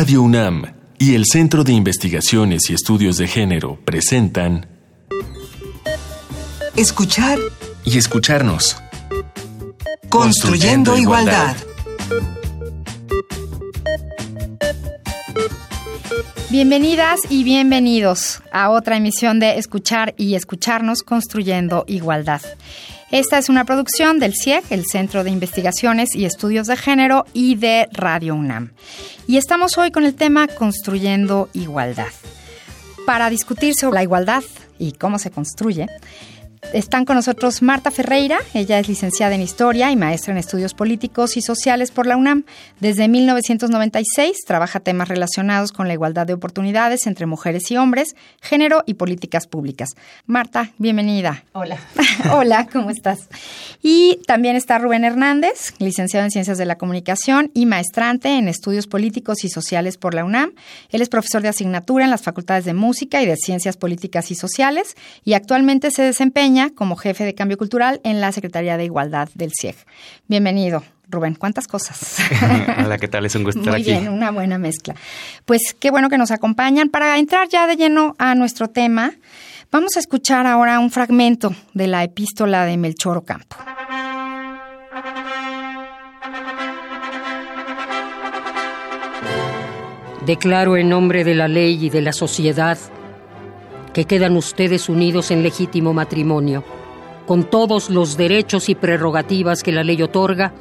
Radio UNAM y el Centro de Investigaciones y Estudios de Género presentan Escuchar y escucharnos. Construyendo, igualdad. Bienvenidas y bienvenidos a otra emisión de Escuchar y Escucharnos Construyendo Igualdad. Esta es una producción del CIEG, el Centro de Investigaciones y Estudios de Género, y de Radio UNAM. Y estamos hoy con el tema Construyendo Igualdad. Para discutir sobre la igualdad y cómo se construye, están con nosotros Marta Ferreira, ella es licenciada en Historia y maestra en Estudios Políticos y Sociales por la UNAM. Desde 1996 trabaja temas relacionados con la igualdad de oportunidades entre mujeres y hombres, género y políticas públicas. Marta, bienvenida. Hola. Hola, ¿cómo estás? Y también está Rubén Hernández, licenciado en Ciencias de la Comunicación y maestrante en Estudios Políticos y Sociales por la UNAM. Él es profesor de asignatura en las Facultades de Música y de Ciencias Políticas y Sociales y actualmente se desempeña como jefe de cambio cultural en la Secretaría de Igualdad del CIEG. Bienvenido. Rubén, ¿cuántas cosas? Hola, ¿qué tal? Es un gusto estar Muy aquí. bien, una buena mezcla. Pues qué bueno que nos acompañan. Para entrar ya de lleno a nuestro tema, vamos a escuchar ahora un fragmento de la epístola de Melchor Ocampo. Declaro en nombre de la ley y de la sociedad que quedan ustedes unidos en legítimo matrimonio, con todos los derechos y prerrogativas que la ley otorga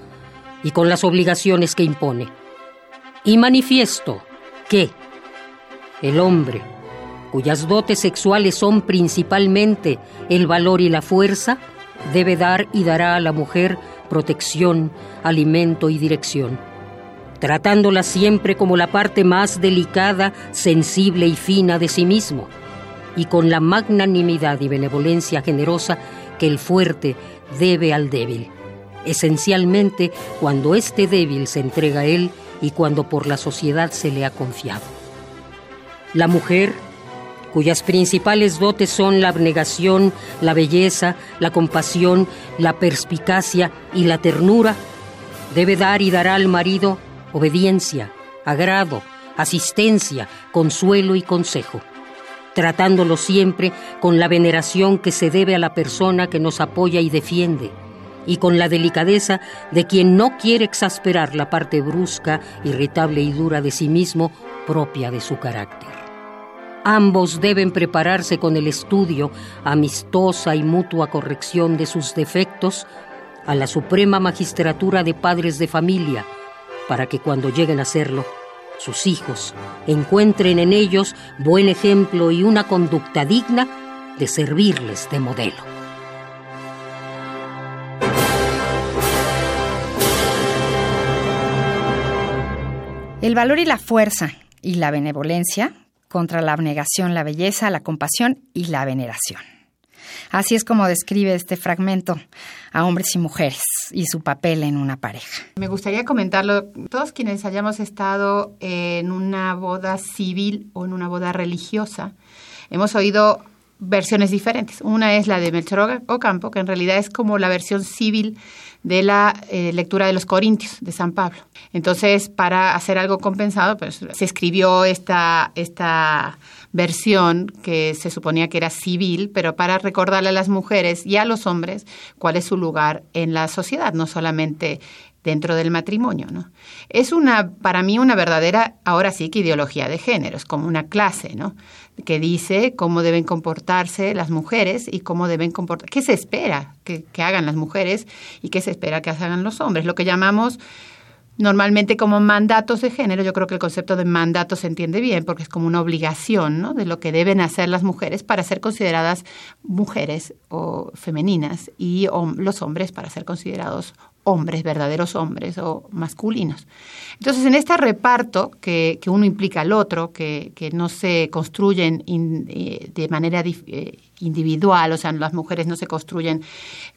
y con las obligaciones que impone. Y manifiesto que el hombre, cuyas dotes sexuales son principalmente el valor y la fuerza, debe dar y dará a la mujer protección, alimento y dirección, tratándola siempre como la parte más delicada, sensible y fina de sí mismo y con la magnanimidad y benevolencia generosa que el fuerte debe al débil, esencialmente cuando este débil se entrega a él y cuando por la sociedad se le ha confiado. La mujer, cuyas principales dotes son la abnegación, la belleza, la compasión, la perspicacia y la ternura, debe dar y dará al marido obediencia, agrado, asistencia, consuelo y consejo tratándolo siempre con la veneración que se debe a la persona que nos apoya y defiende, y con la delicadeza de quien no quiere exasperar la parte brusca, irritable y dura de sí mismo propia de su carácter. Ambos deben prepararse con el estudio, amistosa y mutua corrección de sus defectos, a la suprema magistratura de padres de familia, para que cuando lleguen a serlo, sus hijos encuentren en ellos buen ejemplo y una conducta digna de servirles de modelo. El valor y la fuerza y la benevolencia contra la abnegación, la belleza, la compasión y la veneración. Así es como describe este fragmento a hombres y mujeres y su papel en una pareja. Me gustaría comentarlo. Todos quienes hayamos estado en una boda civil o en una boda religiosa, hemos oído versiones diferentes. Una es la de Melchor Ocampo, que en realidad es como la versión civil de la eh, lectura de los Corintios de San Pablo. Entonces, para hacer algo compensado, pues se escribió esta, esta versión que se suponía que era civil, pero para recordarle a las mujeres y a los hombres cuál es su lugar en la sociedad, no solamente dentro del matrimonio, ¿no? Es una, para mí, una verdadera, ahora sí que ideología de género, es como una clase, ¿no? Que dice cómo deben comportarse las mujeres y cómo deben comportar, qué se espera que, que hagan las mujeres y qué se espera que hagan los hombres, lo que llamamos normalmente como mandatos de género, yo creo que el concepto de mandato se entiende bien porque es como una obligación ¿no? de lo que deben hacer las mujeres para ser consideradas mujeres o femeninas y los hombres para ser considerados hombres, verdaderos hombres o masculinos. Entonces, en este reparto que, que uno implica al otro, que, que no se construyen eh, de manera eh, individual, o sea, las mujeres no se construyen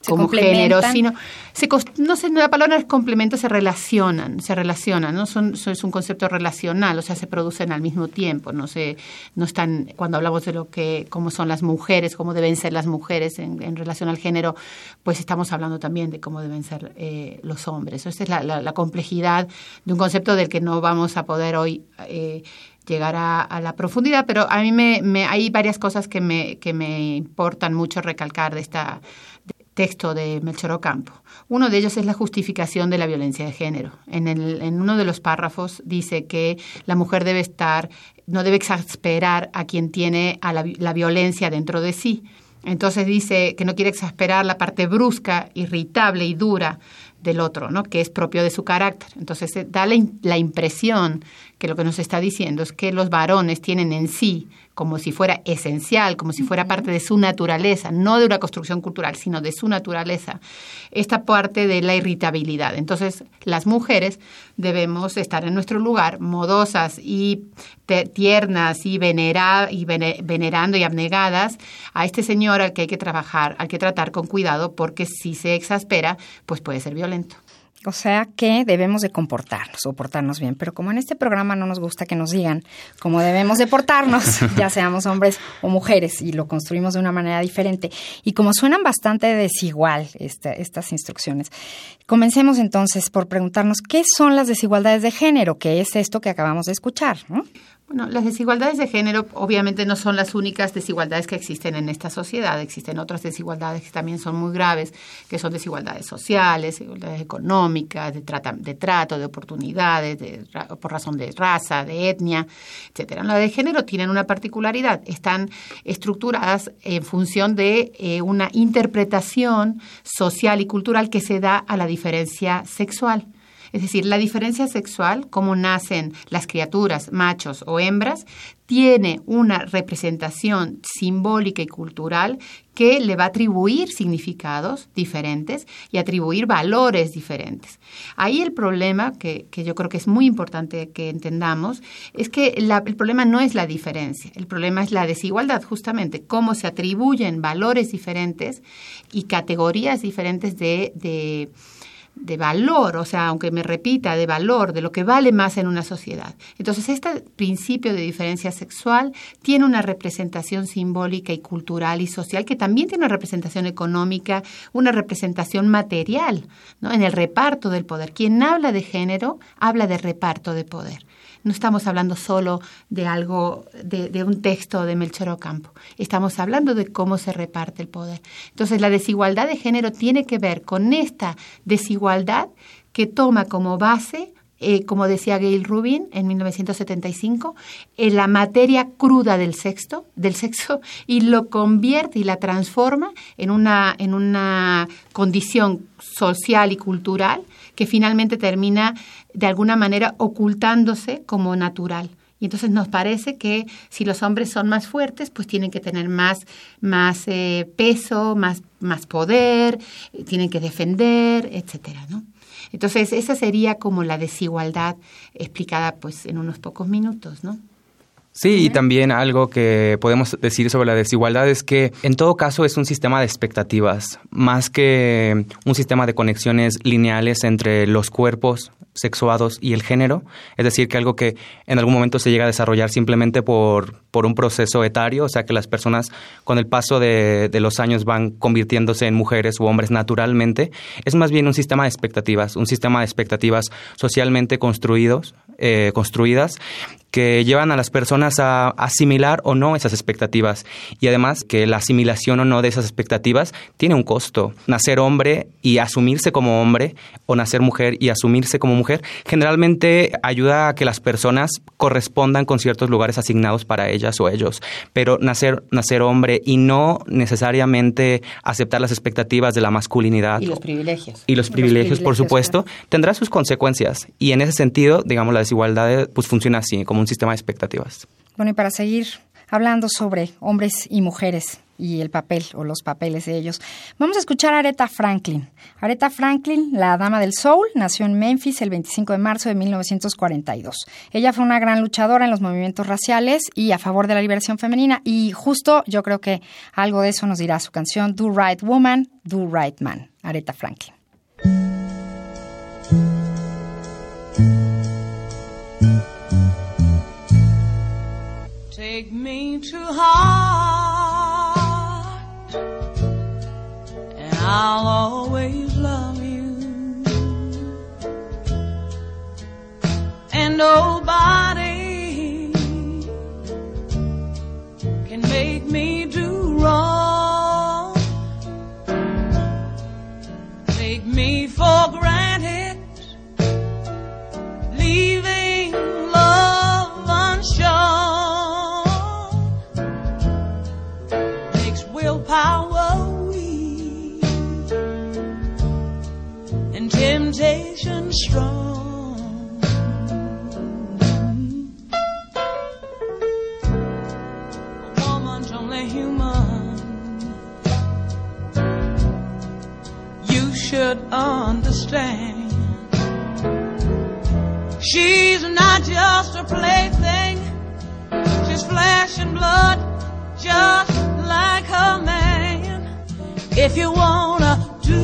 como género, sino se no sé, la palabra es complemento, se relacionan, se relacionan, ¿no? Son, es un concepto relacional, o sea, se producen al mismo tiempo, no se, no están, cuando hablamos de lo que, cómo son las mujeres, cómo deben ser las mujeres en, relación al género, pues estamos hablando también de cómo deben ser eh, los hombres. Esa es la, complejidad de un concepto del que no vamos a poder hoy eh, llegar a, la profundidad, pero a mí me, hay varias cosas que me, que me importan mucho recalcar de este texto de Melchor Ocampo. Uno de ellos es la justificación de la violencia de género. En, el, en uno de los párrafos dice que la mujer debe estar, no debe exasperar a quien tiene a la, la violencia dentro de sí. Entonces dice que no quiere exasperar la parte brusca, irritable y dura del otro, ¿no? que es propio de su carácter. Entonces eh, da la, impresión que lo que nos está diciendo es que los varones tienen en sí como si fuera esencial, como si fuera parte de su naturaleza, no de una construcción cultural, sino de su naturaleza, esta parte de la irritabilidad. Entonces, las mujeres debemos estar en nuestro lugar, modosas y tiernas y, y venerando y abnegadas a este señor al que hay que trabajar, al que tratar con cuidado, porque si se exaspera, pues puede ser violento. O sea que debemos de comportarnos o portarnos bien, pero como en este programa no nos gusta que nos digan cómo debemos de portarnos, ya seamos hombres o mujeres, y lo construimos de una manera diferente, y como suenan bastante desigual este, estas instrucciones, comencemos entonces por preguntarnos qué son las desigualdades de género, que es esto que acabamos de escuchar. ¿no? Bueno, las desigualdades de género obviamente no son las únicas desigualdades que existen en esta sociedad. Existen otras desigualdades que también son muy graves, que son desigualdades sociales, desigualdades económicas, de, de trato, de oportunidades, por razón de raza, de etnia, etcétera. Las de género tienen una particularidad. Están estructuradas en función de eh, una interpretación social y cultural que se da a la diferencia sexual. Es decir, la diferencia sexual, como nacen las criaturas, machos o hembras, tiene una representación simbólica y cultural que le va a atribuir significados diferentes y atribuir valores diferentes. Ahí el problema, que, yo creo que es muy importante que entendamos, es que el problema no es la diferencia, el problema es la desigualdad, justamente, cómo se atribuyen valores diferentes y categorías diferentes de valor, o sea, aunque me repita, de valor, de lo que vale más en una sociedad. Entonces, este principio de diferencia sexual tiene una representación simbólica y cultural y social que también tiene una representación económica, una representación material, ¿no? En el reparto del poder. Quien habla de género habla de reparto de poder. No estamos hablando solo de algo, de, un texto de Melchor Ocampo. Estamos hablando de cómo se reparte el poder. Entonces, la desigualdad de género tiene que ver con esta desigualdad que toma como base eh, como decía Gail Rubin en 1975, en la materia cruda del sexo, del sexo y lo convierte y la transforma en una, en una condición social y cultural que finalmente termina de alguna manera ocultándose como natural. Y entonces nos parece que si los hombres son más fuertes, pues tienen que tener más, más eh, peso, más, más poder, eh, tienen que defender, etcétera, ¿no? Entonces, esa sería como la desigualdad explicada pues en unos pocos minutos, ¿no? Sí, y también algo que podemos decir sobre la desigualdad es que en todo caso es un sistema de expectativas, más que un sistema de conexiones lineales entre los cuerpos sexuados y el género, es decir, que algo que en algún momento se llega a desarrollar simplemente por, por un proceso etario, o sea que las personas con el paso de, de los años van convirtiéndose en mujeres u hombres naturalmente, es más bien un sistema de expectativas, un sistema de expectativas socialmente construidos, eh, construidas que llevan a las personas a asimilar o no esas expectativas. Y además que la asimilación o no de esas expectativas tiene un costo. Nacer hombre y asumirse como hombre o nacer mujer y asumirse como mujer generalmente ayuda a que las personas correspondan con ciertos lugares asignados para ellas o ellos. Pero nacer, nacer hombre y no necesariamente aceptar las expectativas de la masculinidad. Y los privilegios. Y los, privilegios, por supuesto, tendrá sus consecuencias. Y en ese sentido, digamos, la desigualdad pues funciona así, como un sistema de expectativas. Bueno, y para seguir hablando sobre hombres y mujeres y el papel o los papeles de ellos. Vamos a escuchar a Aretha Franklin. Aretha Franklin, la dama del soul, nació en Memphis el 25 de marzo de 1942. Ella fue una gran luchadora en los movimientos raciales y a favor de la liberación femenina y justo yo creo que algo de eso nos dirá su canción Do Right Woman, Do Right Man, Aretha Franklin. Take me to heart, and I'll always love you. And nobody should understand. She's not just a plaything. She's flesh and blood, just like her man. If you wanna do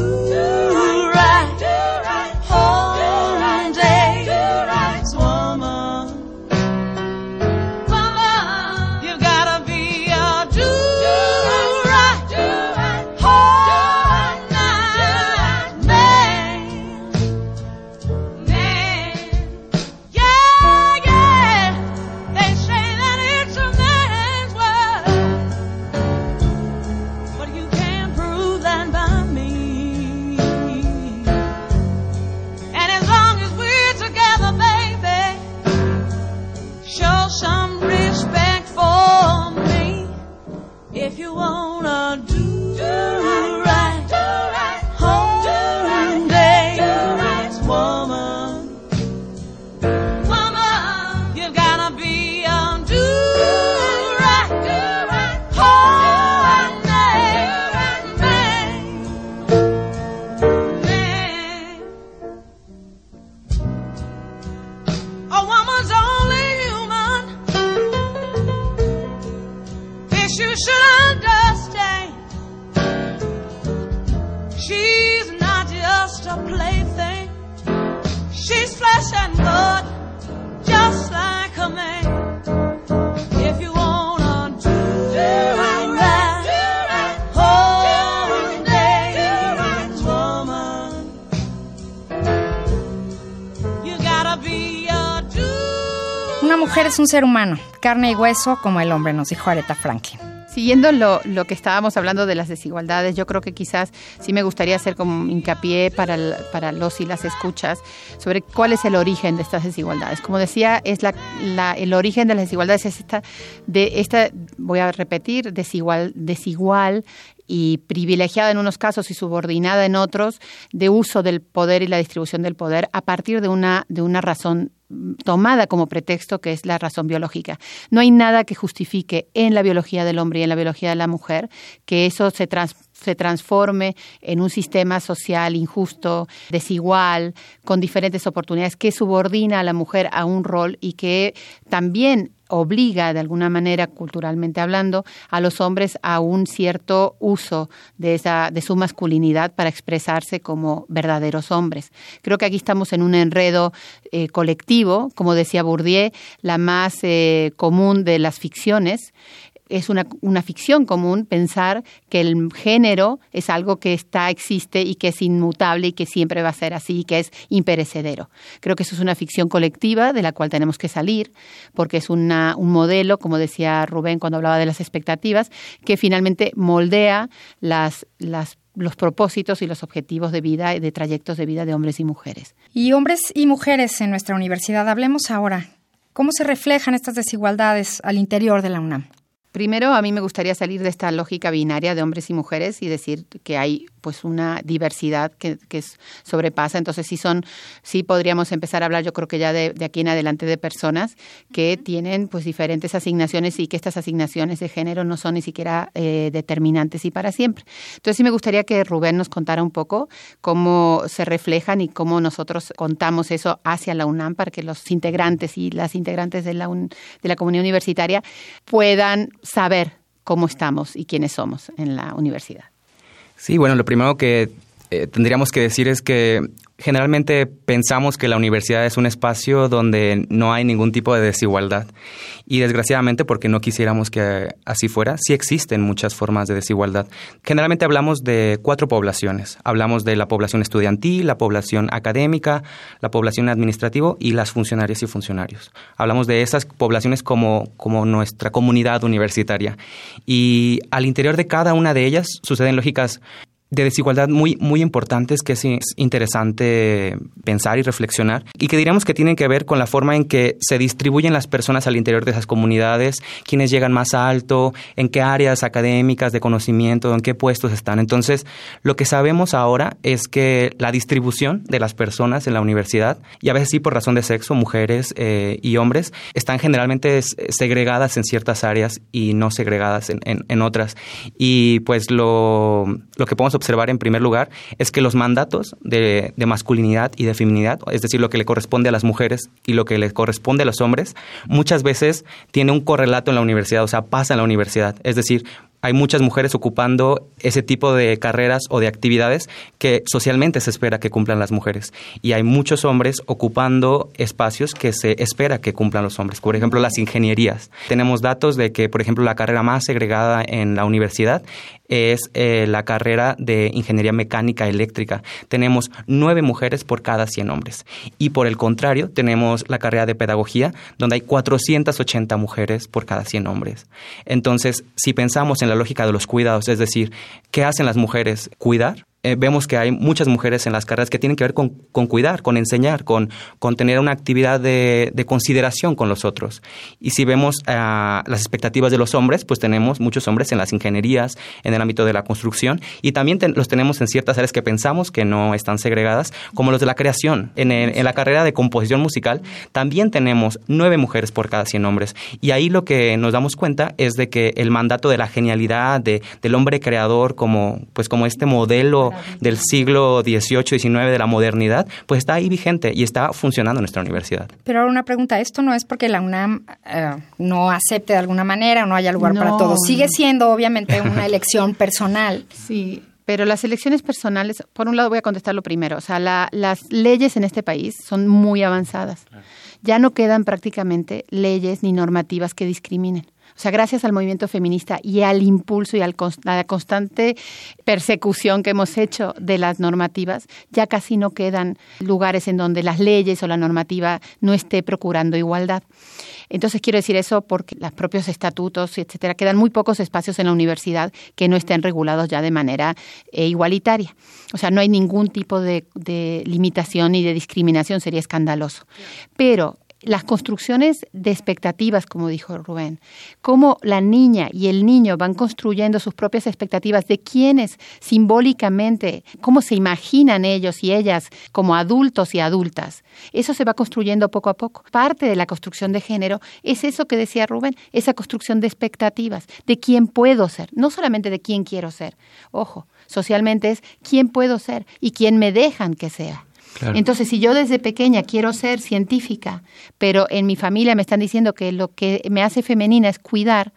Una mujer es un ser humano, carne y hueso como el hombre, nos dijo Aretha Franklin. Siguiendo lo, lo que estábamos hablando de las desigualdades, yo creo que quizás sí me gustaría hacer como hincapié para, para los y las escuchas sobre cuál es el origen de estas desigualdades. Como decía, es la, la- el origen de las desigualdades es esta, de esta, voy a repetir, desigual, desigual y privilegiada en unos casos y subordinada en otros, de uso del poder y la distribución del poder a partir de una, de una razón mm, tomada como pretexto que es la razón biológica. No hay nada que justifique en la biología del hombre y en la biología de la mujer que eso se trans- se transforme en un sistema social injusto, desigual, con diferentes oportunidades, que subordina a la mujer a un rol y que también obliga, de alguna manera, culturalmente hablando, a los hombres a un cierto uso de, esa, de su masculinidad para expresarse como verdaderos hombres. Creo que aquí estamos en un enredo eh, colectivo, como decía Bourdieu, la más eh, común de las ficciones, es una, una, ficción común pensar que el género es algo que está, existe y que es inmutable y que siempre va a ser así y que es imperecedero. Creo que eso es una ficción colectiva de la cual tenemos que salir porque es una, un modelo, como decía Rubén cuando hablaba de las expectativas, que finalmente moldea las, las los propósitos y los objetivos de vida y de trayectos de vida de hombres y mujeres. Y hombres y mujeres en nuestra universidad, hablemos ahora. ¿Cómo se reflejan estas desigualdades al interior de la UNAM? Primero, a mí me gustaría salir de esta lógica binaria de hombres y mujeres y decir que hay pues una diversidad que, que sobrepasa. Entonces sí son, sí podríamos empezar a hablar, yo creo que ya de, de aquí en adelante de personas que tienen pues diferentes asignaciones y que estas asignaciones de género no son ni siquiera eh, determinantes y para siempre. Entonces sí me gustaría que Rubén nos contara un poco cómo se reflejan y cómo nosotros contamos eso hacia la UNAM para que los integrantes y las integrantes de la, de la comunidad universitaria puedan saber cómo estamos y quiénes somos en la universidad. Sí, bueno, lo primero que eh, tendríamos que decir es que generalmente pensamos que la universidad es un espacio donde no hay ningún tipo de desigualdad. Y desgraciadamente, porque no quisiéramos que así fuera, sí existen muchas formas de desigualdad. Generalmente hablamos de cuatro poblaciones. Hablamos de la población estudiantil, la población académica, la población administrativa y las funcionarias y funcionarios. Hablamos de esas poblaciones como, como nuestra comunidad universitaria. Y al interior de cada una de ellas suceden lógicas de desigualdad muy, muy importantes que es interesante pensar y reflexionar y que diríamos que tienen que ver con la forma en que se distribuyen las personas al interior de esas comunidades, quiénes llegan más alto, en qué áreas académicas de conocimiento, en qué puestos están. Entonces, lo que sabemos ahora es que la distribución de las personas en la universidad, y a veces sí por razón de sexo, mujeres eh, y hombres, están generalmente segregadas en ciertas áreas y no segregadas en, en otras. Y pues lo, lo que podemos observar en primer lugar es que los mandatos de, masculinidad y de feminidad, es decir, lo que le corresponde a las mujeres y lo que le corresponde a los hombres, muchas veces tiene un correlato en la universidad, o sea, pasa en la universidad. Es decir, hay muchas mujeres ocupando ese tipo de carreras o de actividades que socialmente se espera que cumplan las mujeres. Y hay muchos hombres ocupando espacios que se espera que cumplan los hombres. Por ejemplo, las ingenierías. Tenemos datos de que, por ejemplo, la carrera más segregada en la universidad es eh, la carrera de ingeniería mecánica eléctrica. Tenemos nueve mujeres por cada 100 hombres. Y por el contrario, tenemos la carrera de pedagogía, donde hay 480 mujeres por cada 100 hombres. Entonces, si pensamos en la lógica de los cuidados, es decir, ¿qué hacen las mujeres? Cuidar eh, vemos que hay muchas mujeres en las carreras que tienen que ver con, cuidar, con enseñar, con, con tener una actividad de, consideración con los otros. Y si vemos eh, las expectativas de los hombres, pues tenemos muchos hombres en las ingenierías, en el ámbito de la construcción, y también los tenemos en ciertas áreas que pensamos que no están segregadas, como los de la creación. En, en la carrera de composición musical también tenemos nueve mujeres por cada cien hombres. Y ahí lo que nos damos cuenta es de que el mandato de la genialidad, de, del hombre creador como, pues como este modelo del siglo XVIII, XIX, de la modernidad, pues está ahí vigente y está funcionando en nuestra universidad. Pero ahora una pregunta, ¿esto no es porque la UNAM eh, no acepte de alguna manera o no haya lugar para todos? Sigue siendo obviamente una elección personal. Sí, pero las elecciones personales, por un lado voy a contestar primero, o sea, las leyes en este país son muy avanzadas. Ya no quedan prácticamente leyes ni normativas que discriminen. O sea, gracias al movimiento feminista y al impulso y a la constante persecución que hemos hecho de las normativas, ya casi no quedan lugares en donde las leyes o la normativa no esté procurando igualdad. Entonces quiero decir eso porque los propios estatutos, etcétera, quedan muy pocos espacios en la universidad que no estén regulados ya de manera eh, igualitaria. O sea, no hay ningún tipo de, de limitación ni de discriminación, sería escandaloso. Pero las construcciones de expectativas, como dijo Rubén, cómo la niña y el niño van construyendo sus propias expectativas de quiénes simbólicamente, cómo se imaginan ellos y ellas como adultos y adultas. Eso se va construyendo poco a poco. Parte de la construcción de género es eso que decía Rubén, esa construcción de expectativas, de quién puedo ser, no solamente de quién quiero ser. Ojo, socialmente es quién puedo ser y quién me dejan que sea. Entonces, si yo desde pequeña quiero ser científica, pero en mi familia me están diciendo que lo que me hace femenina es cuidar,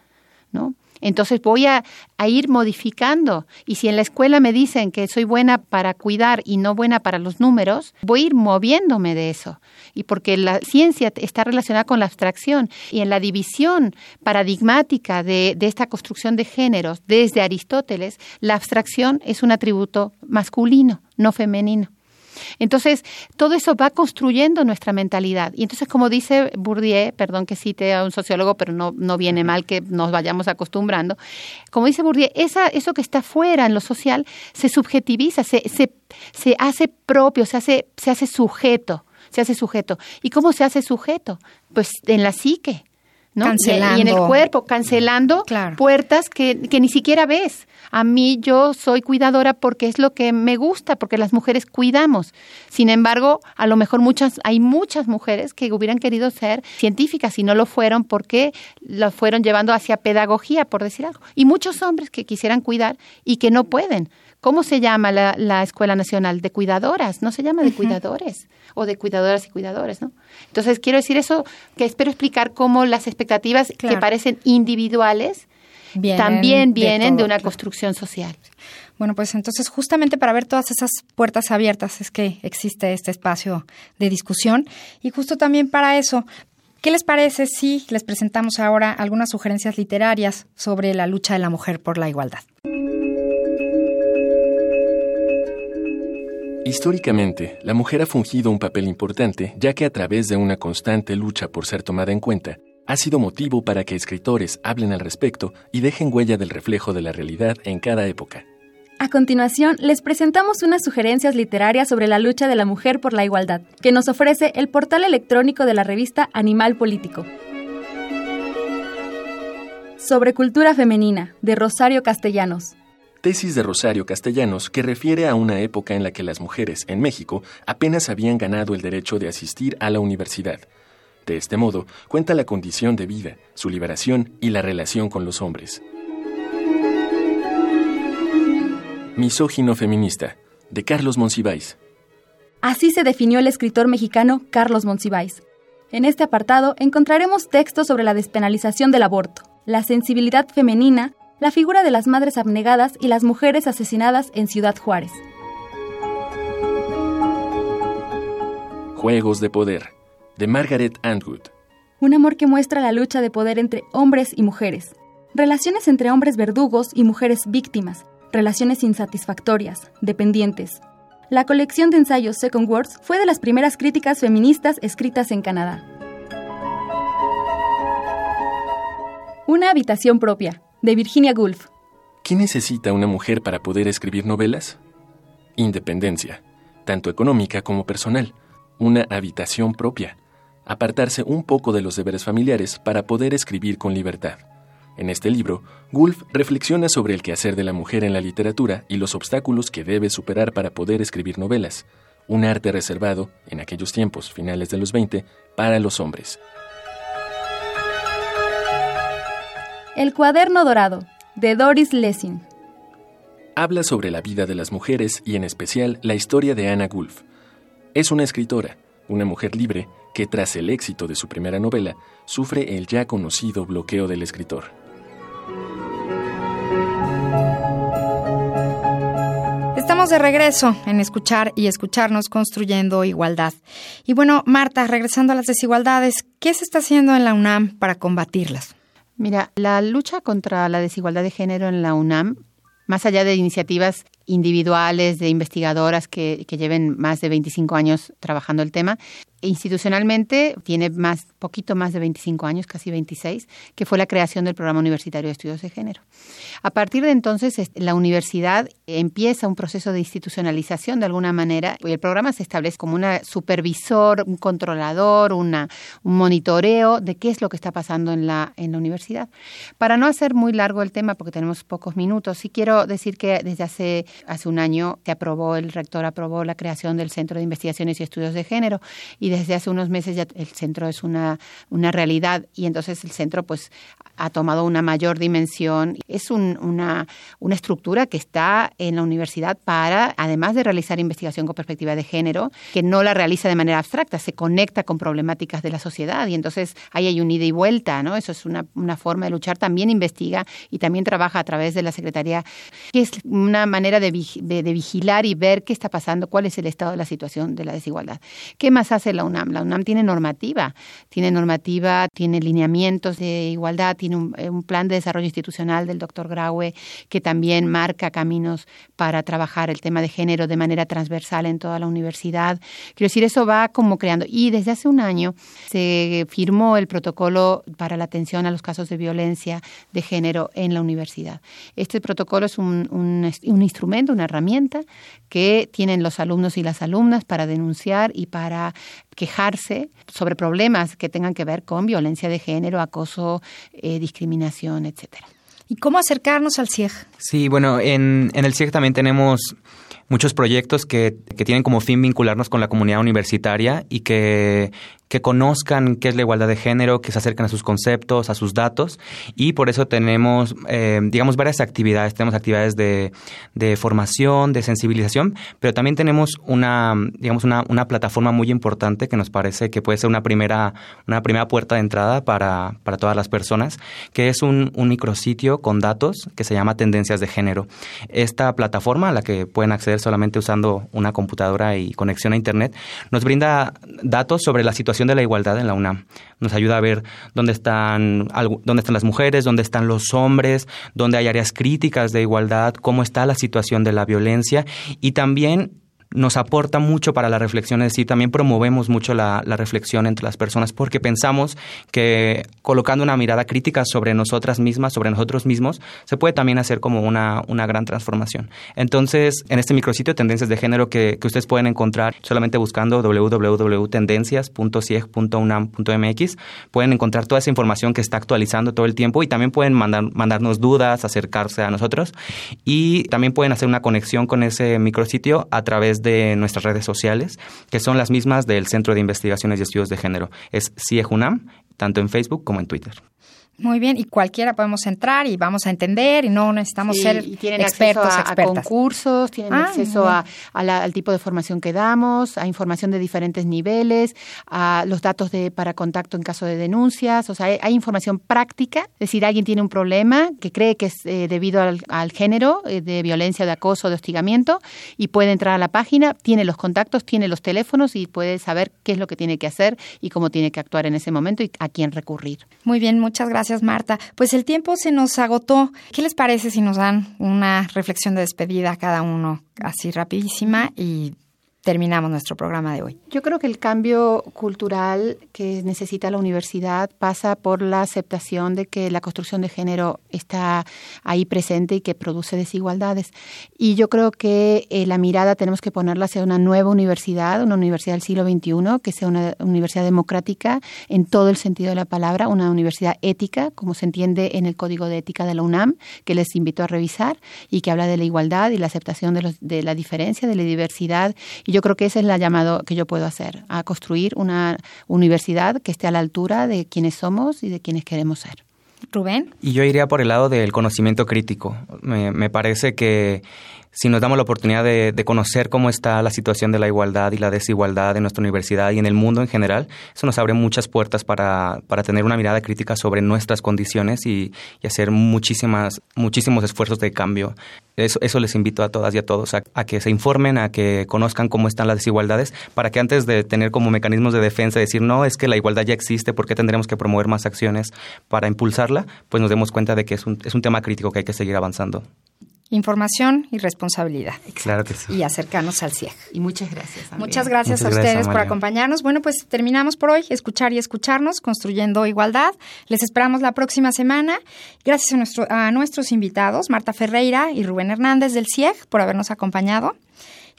¿no? Entonces voy a, ir modificando. Y si en la escuela me dicen que soy buena para cuidar y no buena para los números, voy a ir moviéndome de eso. Y porque la ciencia está relacionada con la abstracción y en la división paradigmática de, esta construcción de géneros desde Aristóteles, la abstracción es un atributo masculino, no femenino. Entonces, todo eso va construyendo nuestra mentalidad. Y entonces, como dice Bourdieu, perdón que cite a un sociólogo, pero no, no viene mal que nos vayamos acostumbrando, como dice Bourdieu, esa, eso que está fuera en lo social se subjetiviza, se, se, se hace propio, se hace, se hace sujeto, se hace sujeto. ¿Y cómo se hace sujeto? Pues en la psique. ¿No? Cancelando. Y, en el cuerpo, cancelando Claro. puertas que, que ni siquiera ves. A mí yo soy cuidadora porque es lo que me gusta, porque las mujeres cuidamos. Sin embargo, a lo mejor muchas, hay muchas mujeres que hubieran querido ser científicas y no lo fueron porque lo fueron llevando hacia pedagogía, por decir algo. Y muchos hombres que quisieran cuidar y que no pueden. ¿Cómo se llama la, la Escuela Nacional? De cuidadoras, no se llama de cuidadores o de cuidadoras y cuidadores, ¿no? Entonces, quiero decir eso, que espero explicar cómo las expectativas Claro. que parecen individuales Vienen también vienen de, una claro. construcción social. Bueno, pues entonces justamente para ver todas esas puertas abiertas es que existe este espacio de discusión y justo también para eso, ¿qué les parece si les presentamos ahora algunas sugerencias literarias sobre la lucha de la mujer por la igualdad? Históricamente, la mujer ha fungido un papel importante, ya que a través de una constante lucha por ser tomada en cuenta, ha sido motivo para que escritores hablen al respecto y dejen huella del reflejo de la realidad en cada época. A continuación, les presentamos unas sugerencias literarias sobre la lucha de la mujer por la igualdad, que nos ofrece el portal electrónico de la revista Animal Político. Sobre cultura femenina, de Rosario Castellanos. Tesis de Rosario Castellanos que refiere a una época en la que las mujeres en México apenas habían ganado el derecho de asistir a la universidad. De este modo, cuenta la condición de vida, su liberación y la relación con los hombres. Misógino feminista, de Carlos Monsiváis. Así se definió el escritor mexicano Carlos Monsiváis. En este apartado encontraremos textos sobre la despenalización del aborto, la sensibilidad femenina, la figura de las madres abnegadas y las mujeres asesinadas en Ciudad Juárez. Juegos de Poder, de Margaret Atwood. Un amor que muestra la lucha de poder entre hombres y mujeres. Relaciones entre hombres verdugos y mujeres víctimas. Relaciones insatisfactorias, dependientes. La colección de ensayos Second Words fue de las primeras críticas feministas escritas en Canadá. Una habitación propia, de Virginia Woolf. ¿Qué necesita una mujer para poder escribir novelas? Independencia, tanto económica como personal. Una habitación propia. Apartarse un poco de los deberes familiares para poder escribir con libertad. En este libro, Woolf reflexiona sobre el quehacer de la mujer en la literatura y los obstáculos que debe superar para poder escribir novelas, un arte reservado, en aquellos tiempos, finales de los 20, para los hombres. El cuaderno dorado, de Doris Lessing. Habla sobre la vida de las mujeres y en especial la historia de Anna Woolf. Es una escritora, una mujer libre, que tras el éxito de su primera novela, sufre el ya conocido bloqueo del escritor. Estamos de regreso en escuchar y escucharnos construyendo igualdad. Y bueno, Marta, regresando a las desigualdades, ¿qué se está haciendo en la UNAM para combatirlas? Mira, la lucha contra la desigualdad de género en la UNAM, más allá de iniciativas individuales de investigadoras que, lleven más de 25 años trabajando el tema, institucionalmente tiene más, poquito más de 25 años, casi 26, que fue la creación del Programa Universitario de Estudios de Género. A partir de entonces, es- la universidad empieza un proceso de institucionalización de alguna manera y el programa se establece como un supervisor, un controlador, una, un monitoreo de qué es lo que está pasando en la, en la universidad. Para no hacer muy largo el tema, porque tenemos pocos minutos, sí quiero decir que desde hace, hace un año se aprobó, el rector aprobó la creación del Centro de Investigaciones y Estudios de Género y desde hace unos meses ya el centro es una, una realidad y entonces el centro pues ha tomado una mayor dimensión. Es un- una, una estructura que está en la universidad para, además de realizar investigación con perspectiva de género, que no la realiza de manera abstracta, se conecta con problemáticas de la sociedad y entonces ahí hay un ida y vuelta, ¿no? Eso es una, una forma de luchar. También investiga y también trabaja a través de la Secretaría, que es una manera de, vig- de- de vigilar y ver qué está pasando, cuál es el estado de la situación de la desigualdad. ¿Qué más hace la UNAM? La UNAM tiene normativa, tiene normativa, tiene lineamientos de igualdad, tiene un, eh, un plan de desarrollo institucional del doctor Graue que también marca caminos para trabajar el tema de género de manera transversal en toda la universidad. Quiero decir, eso va como creando. Y desde hace un año se firmó el protocolo para la atención a los casos de violencia de género en la universidad. Este protocolo es un instrumento instrumento, una herramienta que tienen los alumnos y las alumnas para denunciar y para quejarse sobre problemas que tengan que ver con violencia de género, acoso, eh, discriminación, etcétera. ¿Y cómo acercarnos al CIEG? Sí, bueno, en, en el CIEG también tenemos muchos proyectos que, que, tienen como fin vincularnos con la comunidad universitaria y que, que conozcan qué es la igualdad de género, que se acerquen a sus conceptos, a sus datos. Y por eso tenemos, eh, digamos, varias actividades. Tenemos actividades de, formación, de sensibilización, pero también tenemos una, digamos, una, una, plataforma muy importante que nos parece que puede ser una primera, una primera puerta de entrada para, para todas las personas, que es un, un micrositio con datos que se llama Tendencias de Género. Esta plataforma, a la que pueden acceder solamente usando una computadora y conexión a Internet, nos brinda datos sobre la situación de la igualdad en la UNAM. Nos ayuda a ver dónde están, dónde están las mujeres, dónde están los hombres, dónde hay áreas críticas de igualdad, cómo está la situación de la violencia y también nos aporta mucho para la reflexión, es decir, también promovemos mucho la, la, reflexión entre las personas porque pensamos que colocando una mirada crítica sobre nosotras mismas, sobre nosotros mismos, se puede también hacer como una, una gran transformación. Entonces, en este micrositio Tendencias de Género que, que ustedes pueden encontrar solamente buscando www.tendencias.cieg.unam.mx, pueden encontrar toda esa información que está actualizando todo el tiempo y también pueden mandar, mandarnos dudas, acercarse a nosotros y también pueden hacer una conexión con ese micrositio a través de nuestras redes sociales, que son las mismas del Centro de Investigaciones y Estudios de Género. Es CIEJUNAM, tanto en Facebook como en Twitter. Muy bien, y cualquiera podemos entrar y vamos a entender y no necesitamos sí, ser y tienen expertos, acceso a, concursos, tienen Ah, acceso a, a la- al tipo de formación que damos, a información de diferentes niveles, a los datos de, para contacto en caso de denuncias, o sea, hay, hay información práctica, es decir, alguien tiene un problema que cree que es eh, debido al, al género eh, de violencia, de acoso, de hostigamiento, y puede entrar a la página, tiene los contactos, tiene los teléfonos y puede saber qué es lo que tiene que hacer y cómo tiene que actuar en ese momento y a quién recurrir. Muy bien, muchas gracias Marta. Pues el tiempo se nos agotó. ¿Qué les parece si nos dan una reflexión de despedida a cada uno así rapidísima y terminamos nuestro programa de hoy? Yo creo que el cambio cultural que necesita la universidad pasa por la aceptación de que la construcción de género está ahí presente y que produce desigualdades. Y yo creo que eh, la mirada tenemos que ponerla hacia una nueva universidad, una universidad del siglo XXI, que sea una universidad democrática en todo el sentido de la palabra, una universidad ética, como se entiende en el Código de Ética de la UNAM, que les invito a revisar y que habla de la igualdad y la aceptación de, los, de la diferencia, de la diversidad. Yo creo que ese es el llamado que yo puedo hacer, a construir una universidad que esté a la altura de quienes somos y de quienes queremos ser. Rubén. Y yo iría por el lado del conocimiento crítico. Me, me parece que si nos damos la oportunidad de, de, conocer cómo está la situación de la igualdad y la desigualdad en nuestra universidad y en el mundo en general, eso nos abre muchas puertas para, para tener una mirada crítica sobre nuestras condiciones y, y, hacer muchísimas, muchísimos esfuerzos de cambio. Eso, eso les invito a todas y a todos a, a, que se informen, a que conozcan cómo están las desigualdades, para que antes de tener como mecanismos de defensa, decir, no, es que la igualdad ya existe, ¿por qué tendremos que promover más acciones para impulsarla? Pues nos demos cuenta de que es un, es un tema crítico que hay que seguir avanzando. Información y responsabilidad. Claro que sí. Y acercarnos al CIEG. Y muchas gracias. También. Muchas gracias muchas a ustedes gracias, por acompañarnos. Bueno, pues terminamos por hoy. Escuchar y escucharnos, construyendo igualdad. Les esperamos la próxima semana. Gracias a, nuestro, a nuestros invitados, Marta Ferreira y Rubén Hernández del CIEG, por habernos acompañado.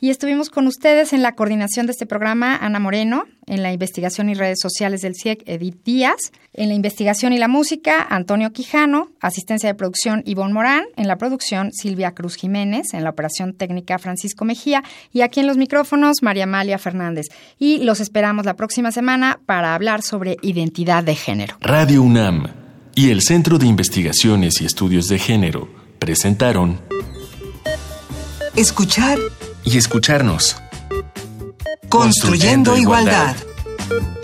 Y estuvimos con ustedes en la coordinación de este programa, Ana Moreno, en la investigación y redes sociales del CIEC, Edith Díaz, en la investigación y la música, Antonio Quijano, asistencia de producción, Ivonne Morán, en la producción, Silvia Cruz Jiménez, en la operación técnica, Francisco Mejía, y aquí en los micrófonos, María Amalia Fernández. Y los esperamos la próxima semana para hablar sobre identidad de género. Radio UNAM y el Centro de Investigaciones y Estudios de Género presentaron Escuchar y escucharnos. Construyendo, Construyendo igualdad. igualdad.